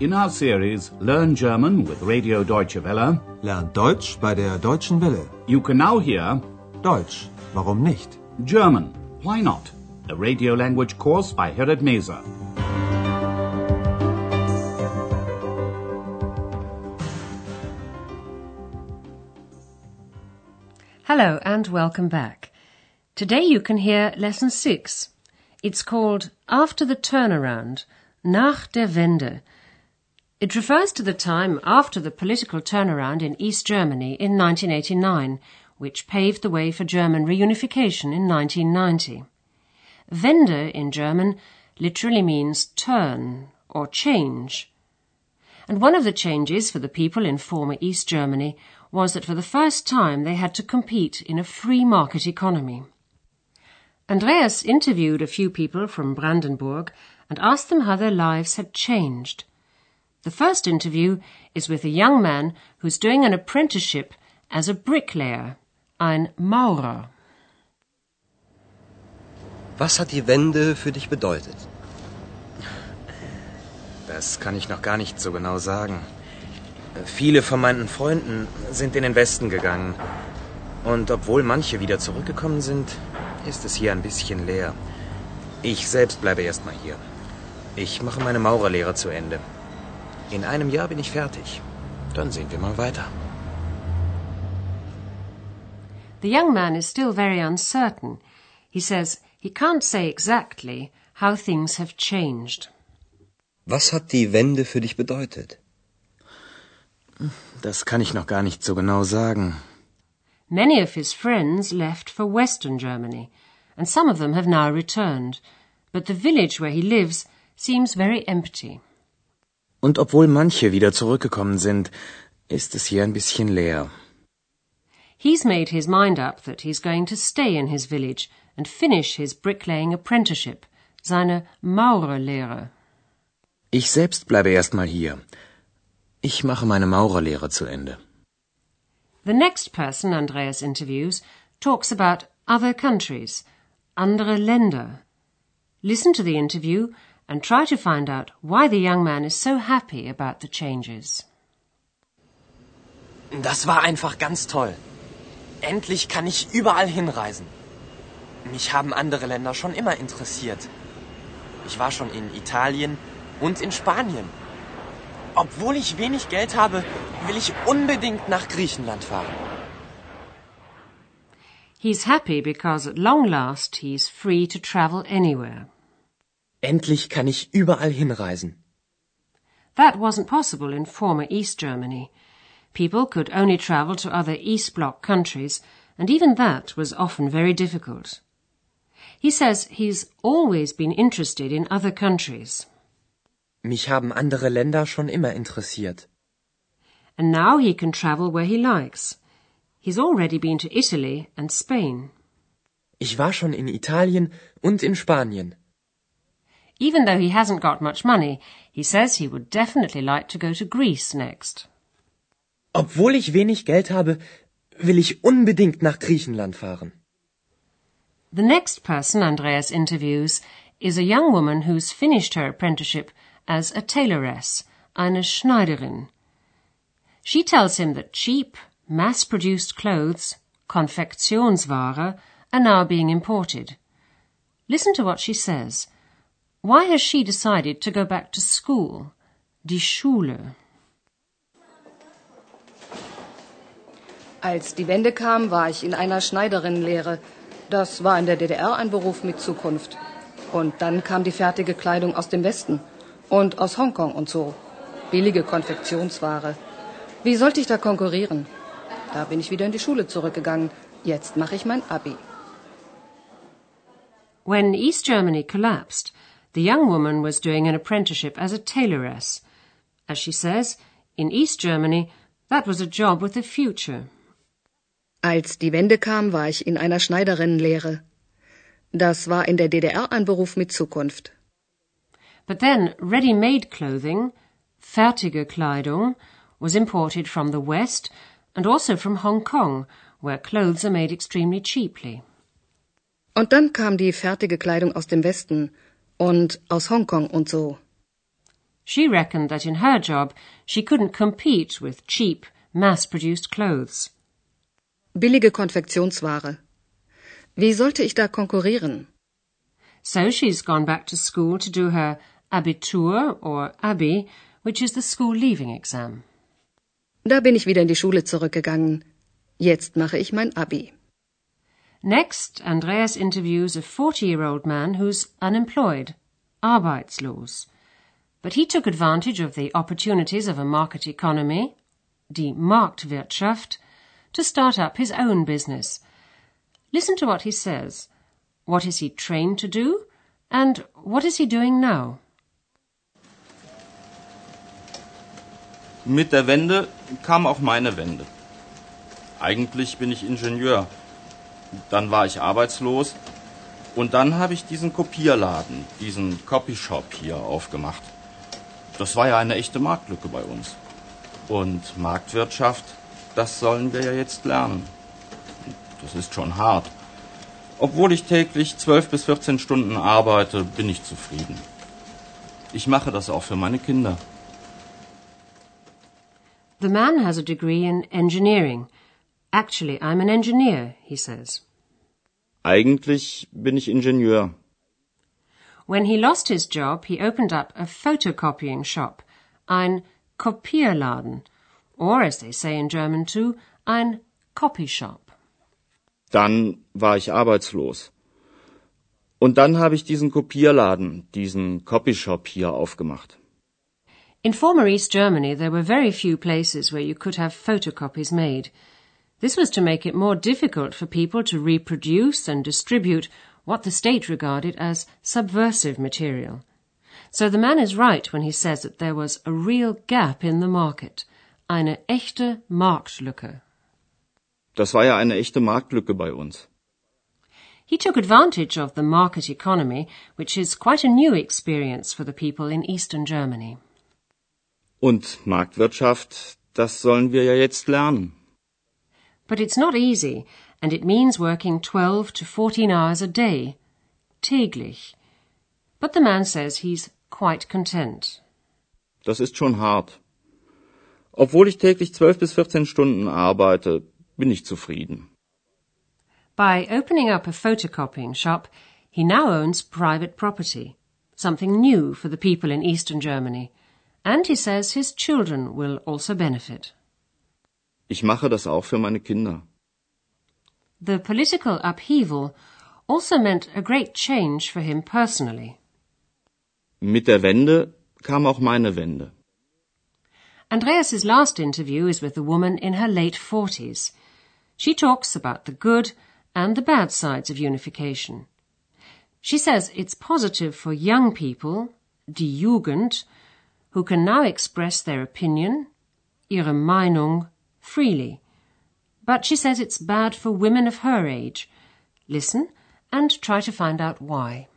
In our series Learn German with Radio Deutsche Welle, Lernt Deutsch bei der Deutschen Welle. you can now hear Deutsch, warum nicht? German, Why Not? A radio language course by Herrad Meese. Hello and welcome back. Today you can hear lesson six. It's called After the Turnaround, Nach der Wende. It refers to the time after the political turnaround in East Germany in 1989, which paved the way for German reunification in 1990. Wende in German literally means turn or change. And one of the changes for the people in former East Germany was that for the first time they had to compete in a free market economy. Andreas interviewed a few people from Brandenburg and asked them how their lives had changed. The first interview is with a young man who's doing an apprenticeship as a bricklayer, ein Maurer. Was hat die Wende für dich bedeutet? Das kann ich noch gar nicht so genau sagen. Viele von meinen Freunden sind in den Westen gegangen. Und obwohl manche wieder zurückgekommen sind, ist es hier ein bisschen leer. Ich selbst bleibe erstmal hier. Ich mache meine Maurerlehre zu Ende. In einem Jahr bin ich fertig. Dann sehen wir mal weiter. The young man is still very uncertain. He says he can't say exactly how things have changed. Was hat die Wende für dich bedeutet? Das kann ich noch gar nicht so genau sagen. Many of his friends left for Western Germany, and some of them have now returned, but the village where he lives seems very empty. Und obwohl manche wieder zurückgekommen sind, ist es hier ein bisschen leer. He's made his mind up that he's going to stay in his village and finish his bricklaying apprenticeship, seine Maurerlehre. Ich selbst bleibe erstmal hier. Ich mache meine Maurerlehre zu Ende. The next person Andreas interviews talks about other countries, andere Länder. Listen to the interview and try to find out why the young man is so happy about the changes. Das war einfach ganz toll. Endlich kann ich überall hinreisen. Mich haben andere Länder schon immer interessiert. Ich war schon in Italien und in Spanien. Obwohl ich wenig Geld habe, will ich unbedingt nach Griechenland fahren. He's happy because at long last he's free to travel anywhere. Endlich kann ich überall hinreisen. That wasn't possible in former East Germany. People could only travel to other East Bloc countries, and even that was often very difficult. He says he's always been interested in other countries. Mich haben andere Länder schon immer interessiert. And now he can travel where he likes. He's already been to Italy and Spain. Ich war schon in Italien und in Spanien. Even though he hasn't got much money, he says he would definitely like to go to Greece next. Obwohl ich wenig Geld habe, will ich unbedingt nach Griechenland fahren. The next person Andreas interviews is a young woman who's finished her apprenticeship as a tailoress, eine Schneiderin. She tells him that cheap, mass-produced clothes, Konfektionsware, are now being imported. Listen to what she says. Why has she decided to go back to school? Die Schule. Als die Wende kam, war ich in einer Schneiderinnenlehre. Das war in der DDR ein Beruf mit Zukunft. Und dann kam die fertige Kleidung aus dem Westen und aus Hongkong und so. Billige Konfektionsware. Wie sollte ich da konkurrieren? Da bin ich wieder in die Schule zurückgegangen. Jetzt mache ich mein Abi. When East Germany collapsed, the young woman was doing an apprenticeship as a tailoress. As she says, in East Germany, that was a job with a future. Als die Wende kam, war ich in einer Schneiderinnenlehre. Das war in der DDR ein Beruf mit Zukunft. But then ready-made clothing, fertige Kleidung, was imported from the West and also from Hong Kong, where clothes are made extremely cheaply. Und dann kam die fertige Kleidung aus dem Westen und aus Hongkong und so. She reckoned that in her job she couldn't compete with cheap, mass-produced clothes. Billige Konfektionsware. Wie sollte ich da konkurrieren? So she's gone back to school to do her Abitur or Abi, which is the school leaving exam. Da bin ich wieder in die Schule zurückgegangen. Jetzt mache ich mein Abi. Next, Andreas interviews a 40-year-old man who's unemployed, arbeitslos. But he took advantage of the opportunities of a market economy, die Marktwirtschaft, to start up his own business. Listen to what he says. What is he trained to do? And what is he doing now? Mit der Wende kam auch meine Wende. Eigentlich bin ich Ingenieur. Dann war ich arbeitslos. Und dann habe ich diesen Kopierladen, diesen Copyshop hier aufgemacht. Das war ja eine echte Marktlücke bei uns. Und Marktwirtschaft, das sollen wir ja jetzt lernen. Das ist schon hart. Obwohl ich täglich zwölf bis 14 Stunden arbeite, bin ich zufrieden. Ich mache das auch für meine Kinder. The man has a degree in engineering. Actually, I'm an engineer, he says. Eigentlich bin ich Ingenieur. When he lost his job, he opened up a photocopying shop, ein Kopierladen, or as they say in German too, ein copy shop. Dann war ich arbeitslos. Und dann habe ich diesen Kopierladen, diesen Copyshop hier aufgemacht. In former East Germany, there were very few places where you could have photocopies made. This was to make it more difficult for people to reproduce and distribute what the state regarded as subversive material. So the man is right when he says that there was a real gap in the market, eine echte Marktlücke. Das war ja eine echte Marktlücke bei uns. He took advantage of the market economy, which is quite a new experience for the people in Eastern Germany. Und Marktwirtschaft, das sollen wir ja jetzt lernen. But it's not easy, and it means working 12 to 14 hours a day, täglich. But the man says he's quite content. Das ist schon hart. Obwohl ich täglich zwölf bis 14 Stunden arbeite, bin ich zufrieden. By opening up a photocopying shop, he now owns private property, something new for the people in eastern Germany, and he says his children will also benefit. Ich mache das auch für meine Kinder. The political upheaval also meant a great change for him personally. Mit der Wende kam auch meine Wende. Andreas's last interview is with a woman in her late forties. She talks about the good and the bad sides of unification. She says it's positive for young people, die Jugend, who can now express their opinion, ihre Meinung, freely. But she says it's bad for women of her age. Listen and try to find out why.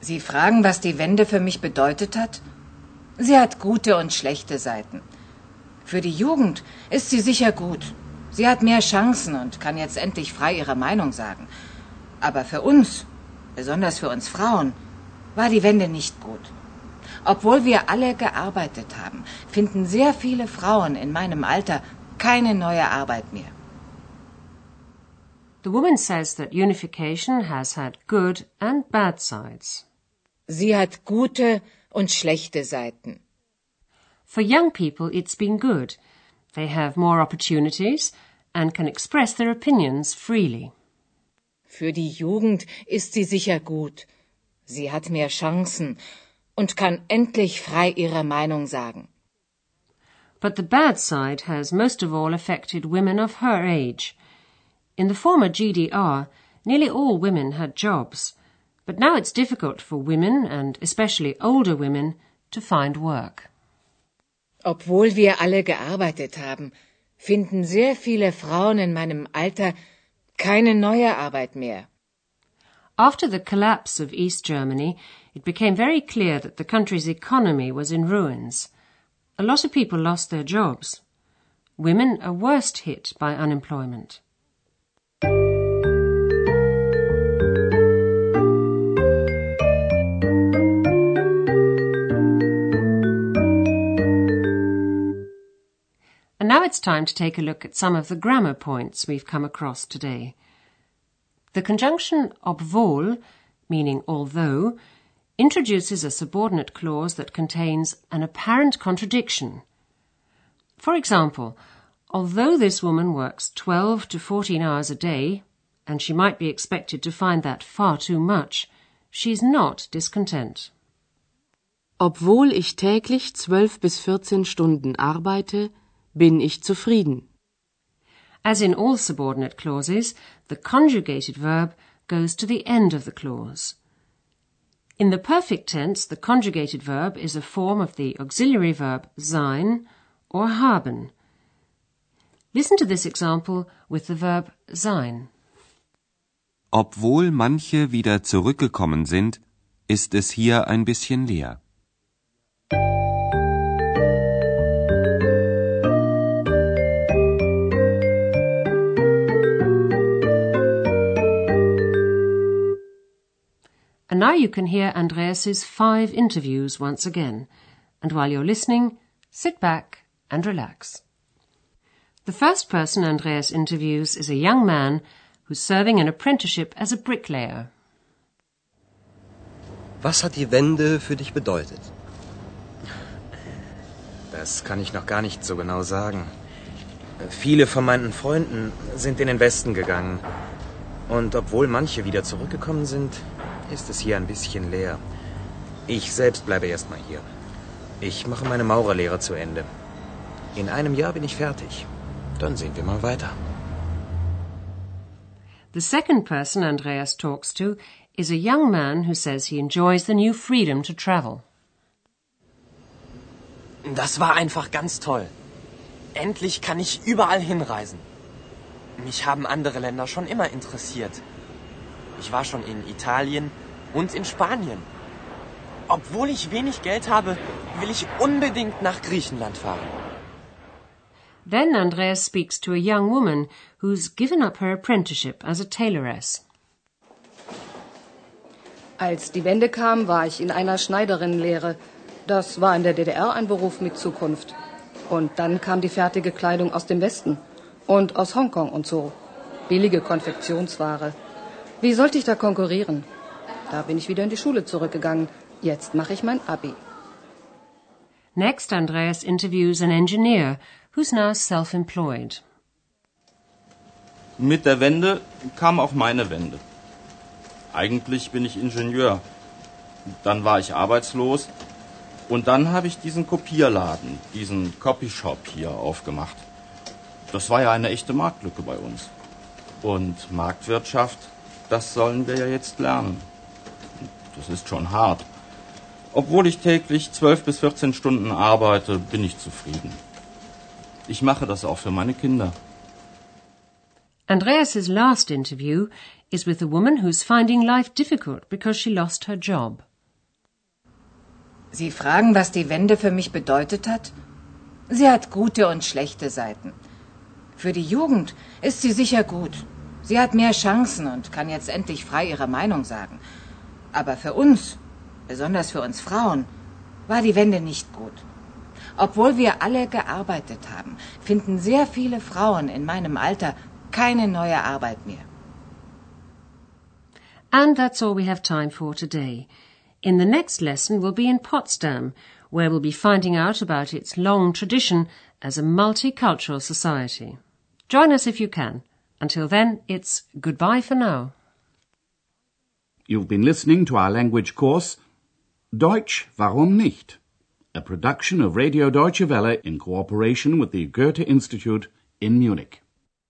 Sie fragen, was die Wende für mich bedeutet hat? Sie hat gute und schlechte Seiten. Für die Jugend ist sie sicher gut. Sie hat mehr Chancen und kann jetzt endlich frei ihre Meinung sagen. Aber für uns, besonders für uns Frauen, war die Wende nicht gut. Obwohl wir alle gearbeitet haben, finden sehr viele Frauen in meinem Alter keine neue Arbeit mehr. The woman says that unification has had good and bad sides. Sie hat gute und schlechte Seiten. For young people, it's been good. They have more opportunities and can express their opinions freely. Für die Jugend ist sie sicher gut. Sie hat mehr Chancen und kann endlich frei ihre Meinung sagen. But the bad side has most of all affected women of her age. In the former GDR, nearly all women had jobs, but now it's difficult for women, and especially older women, to find work. Obwohl wir alle gearbeitet haben, finden sehr viele Frauen in meinem Alter keine neue Arbeit mehr. After the collapse of East Germany, it became very clear that the country's economy was in ruins. A lot of people lost their jobs. Women are worst hit by unemployment. And now it's time to take a look at some of the grammar points we've come across today. The conjunction obwohl, meaning although, introduces a subordinate clause that contains an apparent contradiction. For example, although this woman works 12 to 14 hours a day, and she might be expected to find that far too much, she's not discontent. Obwohl ich täglich 12 bis 14 Stunden arbeite, bin ich zufrieden. As in all subordinate clauses, the conjugated verb goes to the end of the clause. In the perfect tense, the conjugated verb is a form of the auxiliary verb sein or haben. Listen to this example with the verb sein. Obwohl manche wieder zurückgekommen sind, ist es hier ein bisschen leer. And now you can hear Andreas's five interviews once again. And while you're listening, sit back and relax. The first person Andreas interviews is a young man who's serving an apprenticeship as a bricklayer. Was hat die Wende für dich bedeutet? Das kann ich noch gar nicht so genau sagen. Viele von meinen Freunden sind in den Westen gegangen. Und obwohl manche wieder zurückgekommen sind, ist es hier ein bisschen leer. Ich selbst bleibe erstmal hier. Ich mache meine Maurerlehre zu Ende. In einem Jahr bin ich fertig. Dann sehen wir mal weiter. The second person Andreas talks to is a young man who says he enjoys the new freedom to travel. Das war einfach ganz toll. Endlich kann ich überall hinreisen. Mich haben andere Länder schon immer interessiert. Ich war schon in Italien und in Spanien. Obwohl ich wenig Geld habe, will ich unbedingt nach Griechenland fahren. Then Andreas speaks to a young woman who's given up her apprenticeship as a tailoress. Als die Wende kam, war ich in einer Schneiderinnenlehre. Das war in der DDR ein Beruf mit Zukunft. Und dann kam die fertige Kleidung aus dem Westen und aus Hongkong und so. Billige Konfektionsware. Wie sollte ich da konkurrieren? Da bin ich wieder in die Schule zurückgegangen. Jetzt mache ich mein Abi. Next, Andreas interviews an engineer who's now self-employed. Mit der Wende kam auch meine Wende. Eigentlich bin ich Ingenieur. Dann war ich arbeitslos und dann habe ich diesen Kopierladen, diesen Copyshop hier aufgemacht. Das war ja eine echte Marktlücke bei uns. Und Marktwirtschaft, das sollen wir ja jetzt lernen. Das ist schon hart. Obwohl ich täglich 12 bis 14 Stunden arbeite, bin ich zufrieden. Ich mache das auch für meine Kinder. Andreas's last interview is with a woman who's finding life difficult because she lost her job. Sie fragen, was die Wende für mich bedeutet hat? Sie hat gute und schlechte Seiten. Für die Jugend ist sie sicher gut. Sie hat mehr Chancen und kann jetzt endlich frei ihre Meinung sagen. Aber für uns, besonders für uns Frauen, war die Wende nicht gut. Obwohl wir alle gearbeitet haben, finden sehr viele Frauen in meinem Alter keine neue Arbeit mehr. And that's all we have time for today. In the next lesson, we'll be in Potsdam, where we'll be finding out about its long tradition as a multicultural society. Join us if you can. Until then, it's goodbye for now. You've been listening to our language course Deutsch, warum nicht? A production of Radio Deutsche Welle in cooperation with the Goethe Institute in Munich.